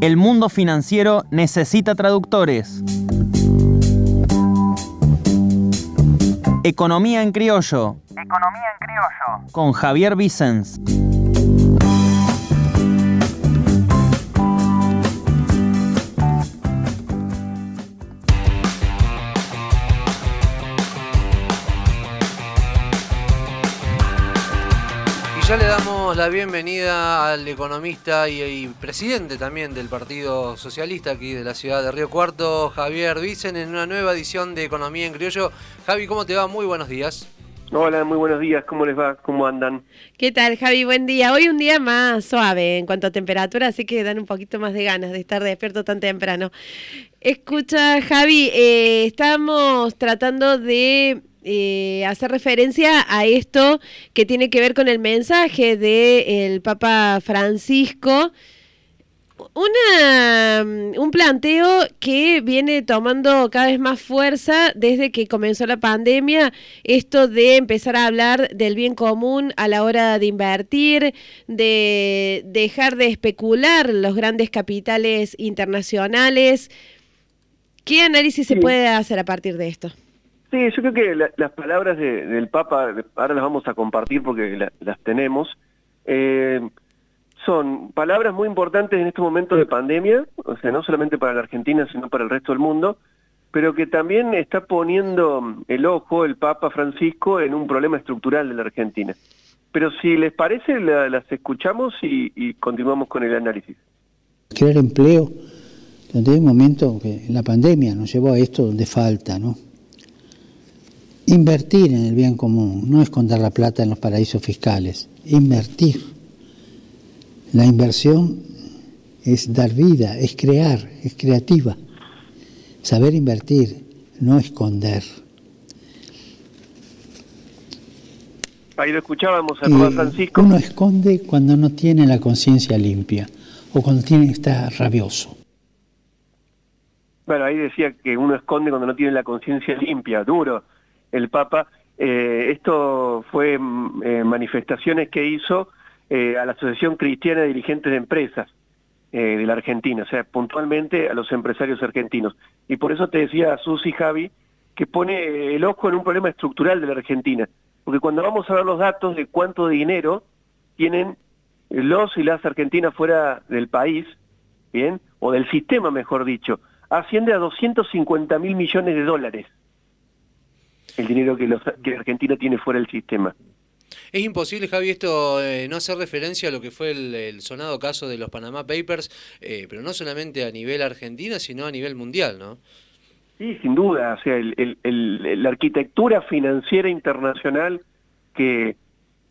El mundo financiero necesita traductores. Economía en criollo. Economía en criollo. Con Javier Vicens. Ya le damos la bienvenida al economista y, presidente también del Partido Socialista aquí de la ciudad de Río Cuarto, Javier Vicen, en una nueva edición de Economía en Criollo. Javi, ¿cómo te va? Muy buenos días. Hola, muy buenos días. ¿Cómo les va? ¿Cómo andan? ¿Qué tal, Javi? Buen día. Hoy un día más suave en cuanto a temperatura, así que dan un poquito más de ganas de estar despierto tan temprano. Escucha, Javi, eh, estamos tratando de eh, hacer referencia a esto que tiene que ver con el mensaje del Papa Francisco. Una, mm, un planteo que viene tomando cada vez más fuerza desde que comenzó la pandemia, esto de empezar a hablar del bien común a la hora de invertir, de dejar de especular los grandes capitales internacionales. ¿Qué análisis se puede hacer a partir de esto? Sí, yo creo que las palabras del Papa, ahora las vamos a compartir porque las tenemos, eh, son palabras muy importantes en este momento de pandemia, o sea, no solamente para la Argentina, sino para el resto del mundo, pero que también está poniendo el ojo el Papa Francisco en un problema estructural de la Argentina. Pero si les parece, las escuchamos y, continuamos con el análisis. Crear empleo, desde un momento que la pandemia nos llevó a esto donde falta, ¿no? Invertir en el bien común, no esconder la plata en los paraísos fiscales, invertir. La inversión es dar vida, es crear, es creativa. Saber invertir, no esconder. Ahí lo escuchábamos a Francisco. Uno esconde cuando no tiene la conciencia limpia o cuando tiene, está rabioso. Bueno, ahí decía que uno esconde cuando no tiene la conciencia limpia, duro el Papa. Eh, esto fue mm, eh, manifestaciones que hizo eh, a la Asociación Cristiana de Dirigentes de Empresas de la Argentina, o sea, puntualmente a los empresarios argentinos. Y por eso te decía Susi Javi que pone el ojo en un problema estructural de la Argentina, porque cuando vamos a ver los datos de cuánto dinero tienen los y las argentinas fuera del país, ¿bien? O del sistema, mejor dicho, asciende a 250 mil millones de dólares el dinero que, los, que Argentina tiene fuera del sistema. Es imposible, Javi, esto eh, no hacer referencia a lo que fue el, sonado caso de los Panama Papers, eh, pero no solamente a nivel argentina, sino a nivel mundial, ¿no? Sí, sin duda. O sea, el, la arquitectura financiera internacional que,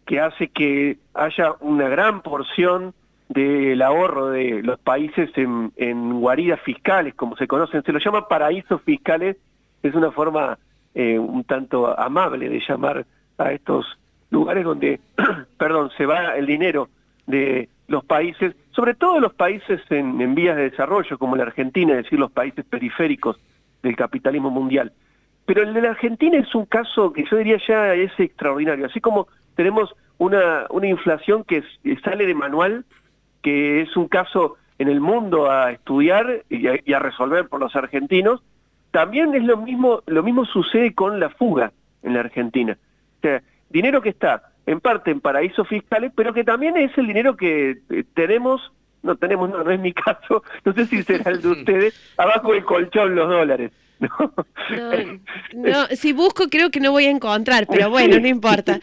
que hace que haya una gran porción del ahorro de los países en, en guaridas fiscales, como se conocen, se lo llama paraísos fiscales, es una forma eh, un tanto amable de llamar a estos lugares donde, perdón, se va el dinero de los países, sobre todo los países en, vías de desarrollo, como la Argentina, es decir, los países periféricos del capitalismo mundial. Pero el de la Argentina es un caso que yo diría ya es extraordinario. Así como tenemos una, una inflación que sale de manual, que es un caso en el mundo a estudiar y a resolver por los argentinos, también es lo mismo, lo mismo sucede con la fuga en la Argentina. O sea, dinero que está en parte en paraísos fiscales, pero que también es el dinero que eh, tenemos, no tenemos, no, no es mi caso, no sé si será el de ustedes, abajo del colchón los dólares. No, si busco creo que no voy a encontrar, pero bueno, no importa.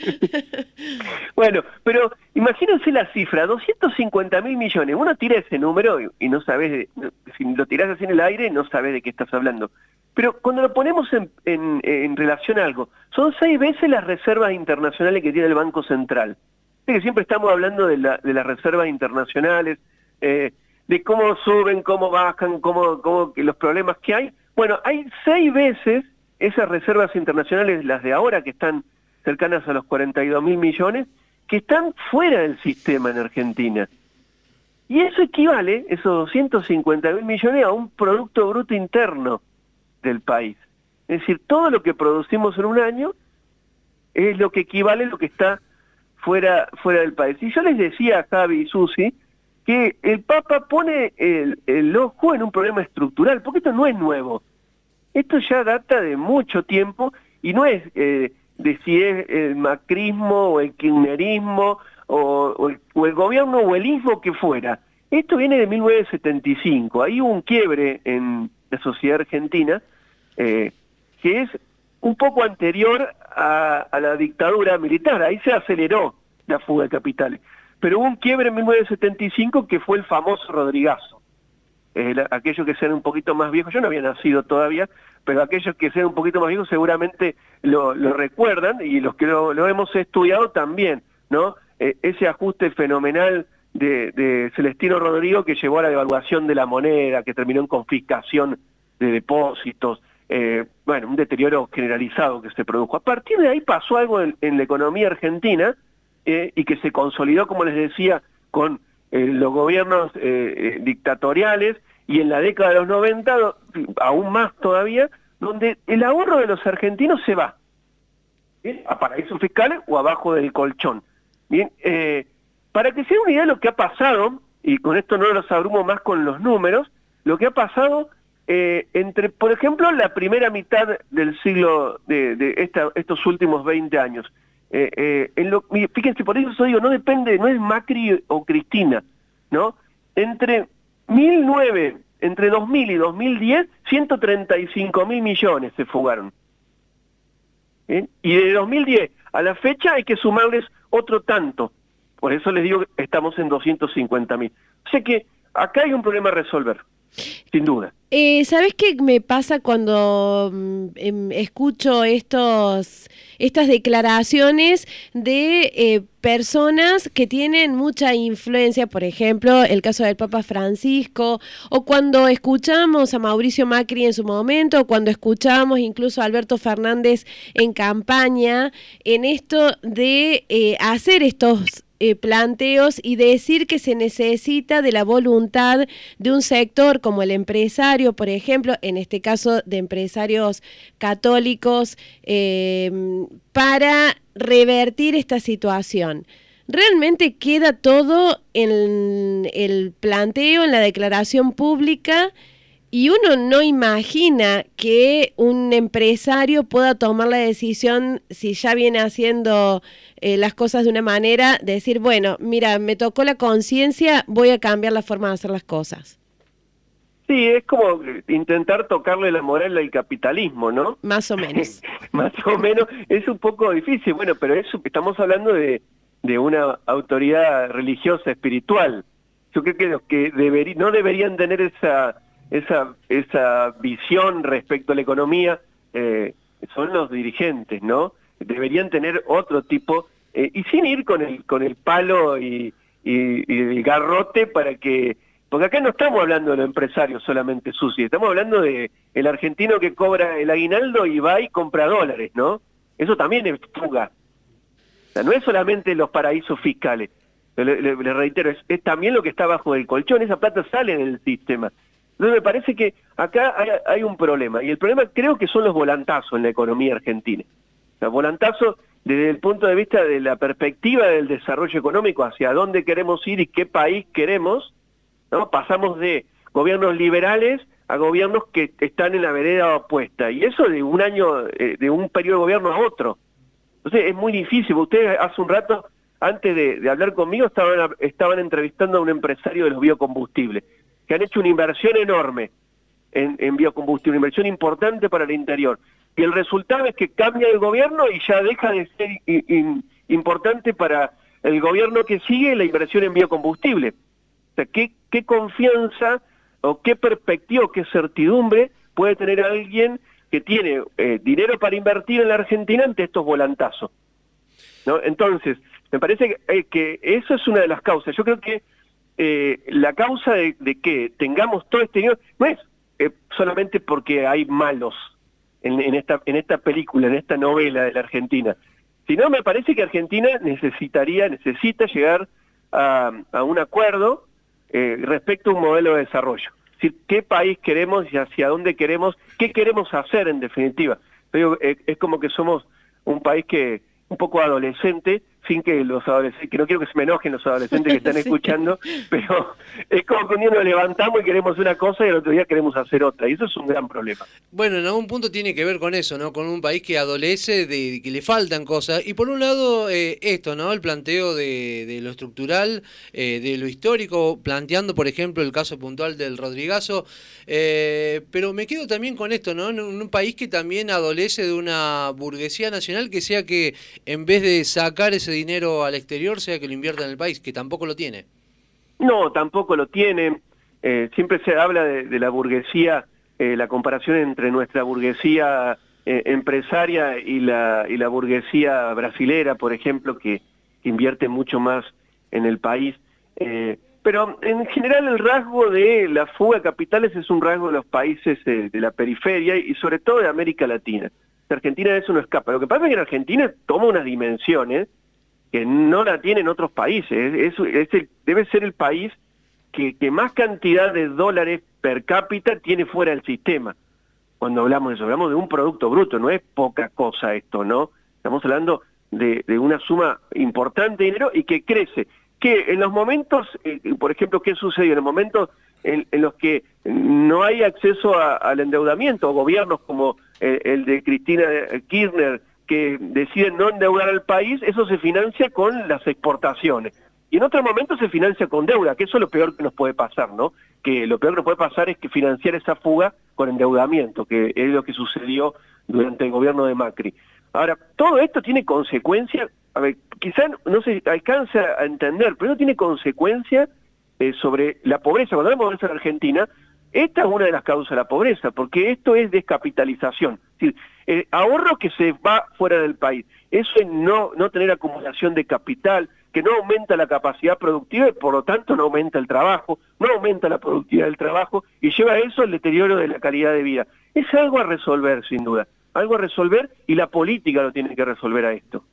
bueno, pero imagínense la cifra, 250 mil millones. Uno tira ese número y, no sabes, si lo tiras así en el aire, no sabes de qué estás hablando. Pero cuando lo ponemos en, relación a algo, son seis veces las reservas internacionales que tiene el Banco Central. que siempre estamos hablando de, la, de las reservas internacionales, eh, de cómo suben, cómo bajan, cómo los problemas que hay. Bueno, hay seis veces esas reservas internacionales, las de ahora que están cercanas a los 42 mil millones, que están fuera del sistema en Argentina. Y eso equivale, esos 250 mil millones, a un Producto Bruto Interno del país. Es decir, todo lo que producimos en un año es lo que equivale a lo que está fuera, fuera del país. Y yo les decía a Javi y Susi que el Papa pone el, ojo en un problema estructural, porque esto no es nuevo. Esto ya data de mucho tiempo y no es eh, de si es el macrismo o el kirchnerismo o, el, gobierno o el ismo que fuera. Esto viene de 1975. Hay un quiebre en la sociedad argentina eh, que es un poco anterior a, la dictadura militar. Ahí se aceleró la fuga de capitales. Pero hubo un quiebre en 1975 que fue el famoso Rodrigazo. Eh, aquellos que sean un poquito más viejos, yo no había nacido todavía, pero aquellos que sean un poquito más viejos seguramente lo, recuerdan y los que lo, hemos estudiado también, Eh, ese ajuste fenomenal de, Celestino Rodrigo que llevó a la devaluación de la moneda, que terminó en confiscación de depósitos, eh, bueno, un deterioro generalizado que se produjo. A partir de ahí pasó algo en, la economía argentina eh, y que se consolidó, como les decía, con los gobiernos dictatoriales y en la década de los 90, aún más todavía, donde el ahorro de los argentinos se va a paraísos fiscales o abajo del colchón. Bien, para que se den una idea de lo que ha pasado, y con esto no los abrumo más con los números, lo que ha pasado eh, entre, por ejemplo, la primera mitad del siglo, de, estos últimos 20 años. Eh, eh, fíjense, por eso digo, no depende, no es Macri o Cristina, ¿no? Entre 1009, entre 2000 y 2010, 135 mil millones se fugaron. Y de 2010 a la fecha hay que sumarles otro tanto. Por eso les digo que estamos en 250 mil. O sea que acá hay un problema a resolver, sin duda. Eh, ¿Sabes qué me pasa cuando eh, escucho estos, estas declaraciones de eh, personas que tienen mucha influencia? Por ejemplo, el caso del Papa Francisco, o cuando escuchamos a Mauricio Macri en su momento, o cuando escuchamos incluso a Alberto Fernández en campaña, en esto de eh, hacer estos eh, planteos y decir que se necesita de la voluntad de un sector como el empresario, por ejemplo, en este caso de empresarios católicos, eh, para revertir esta situación. Realmente queda todo en el planteo, en la declaración pública, y uno no imagina que un empresario pueda tomar la decisión, si ya viene haciendo eh, las cosas de una manera, de decir, bueno, mira, me tocó la conciencia, voy a cambiar la forma de hacer las cosas. Sí, es como intentar tocarle la moral al capitalismo, ¿no? Más o menos. Más o menos, es un poco difícil, bueno, pero eso estamos hablando de, de una autoridad religiosa, espiritual. Yo creo que los que deberí, no deberían tener esa esa, esa visión respecto a la economía eh, son los dirigentes, ¿no? Deberían tener otro tipo, eh, y sin ir con el, con el palo y, el garrote para que... Porque acá no estamos hablando de los empresarios solamente sucios, estamos hablando de el argentino que cobra el aguinaldo y va y compra dólares, ¿no? Eso también es fuga. O sea, no es solamente los paraísos fiscales, le, reitero, es, es también lo que está bajo del colchón, esa plata sale del sistema. Entonces me parece que acá hay, un problema, y el problema creo que son los volantazos en la economía argentina. Los volantazos desde el punto de vista de la perspectiva del desarrollo económico, hacia dónde queremos ir y qué país queremos, ¿no? Pasamos de gobiernos liberales a gobiernos que están en la vereda opuesta, y eso de un año, eh, de un periodo de gobierno a otro. Entonces es muy difícil, ustedes hace un rato, antes de, de hablar conmigo, estaban, estaban entrevistando a un empresario de los biocombustibles que han hecho una inversión enorme en, en biocombustible, una inversión importante para el interior. Y el resultado es que cambia el gobierno y ya deja de ser importante para el gobierno que sigue la inversión en biocombustible. O sea, ¿qué, confianza o qué perspectiva o qué certidumbre puede tener alguien que tiene eh, dinero para invertir en la Argentina ante estos volantazos? Entonces, me parece eh, que eso es una de las causas. Yo creo que eh, la causa de, que tengamos todo este dinero no es eh, solamente porque hay malos en, en, esta, en esta película, en esta novela de la Argentina, sino me parece que Argentina necesitaría, necesita llegar a, un acuerdo eh, respecto a un modelo de desarrollo. Es decir, qué país queremos y hacia dónde queremos, qué queremos hacer en definitiva. Pero, eh, es como que somos un país que un poco adolescente sin que los adolescentes, que no quiero que se me enojen los adolescentes que están escuchando, pero es como que un día nos levantamos y queremos una cosa y el otro día queremos hacer otra, y eso es un gran problema. Bueno, en algún punto tiene que ver con eso, ¿no? Con un país que adolece de que le faltan cosas. Y por un lado, eh, esto, ¿no? El planteo de, lo estructural, eh, de lo histórico, planteando, por ejemplo, el caso puntual del Rodrigazo. Eh, pero me quedo también con esto, ¿no? En un país que también adolece de una burguesía nacional que sea que en vez de sacar ese dinero al exterior, sea que lo invierta en el país, que tampoco lo tiene. No, tampoco lo tiene. Eh, siempre se habla de, la burguesía, eh, la comparación entre nuestra burguesía eh, empresaria y la, y la burguesía brasilera, por ejemplo, que, invierte mucho más en el país. pero en general el rasgo de la fuga de capitales es un rasgo de los países de la periferia y sobre todo de América Latina. Argentina eso no escapa. Lo que pasa es que en Argentina toma unas dimensiones que no la tienen otros países. Es, debe ser el país que, más cantidad de dólares per cápita tiene fuera del sistema. Cuando hablamos de eso, hablamos de un producto bruto, no es poca cosa esto, ¿no? Estamos hablando de, una suma importante de dinero y que crece. Que en los momentos, eh, por ejemplo, ¿qué sucedió? En los momentos en, los que no hay acceso al endeudamiento, gobiernos como eh, el de Cristina Kirchner, que deciden no endeudar al país, eso se financia con las exportaciones. Y en otro momento se financia con deuda, que eso es lo peor que nos puede pasar, ¿no? Que lo peor que nos puede pasar es que financiar esa fuga con endeudamiento, que es lo que sucedió durante el gobierno de Macri. Ahora, todo esto tiene consecuencias, a ver, quizás no se alcanza a entender, pero tiene consecuencias eh, sobre la pobreza. Cuando hablamos de pobreza en Argentina, esta es una de las causas de la pobreza, porque esto es descapitalización. Es decir, ahorro que se va fuera del país. Eso es no, no tener acumulación de capital, que no aumenta la capacidad productiva y por lo tanto no aumenta el trabajo, no aumenta la productividad del trabajo y lleva a eso el deterioro de la calidad de vida. Es algo a resolver, sin duda. Algo a resolver y la política lo tiene que resolver a esto.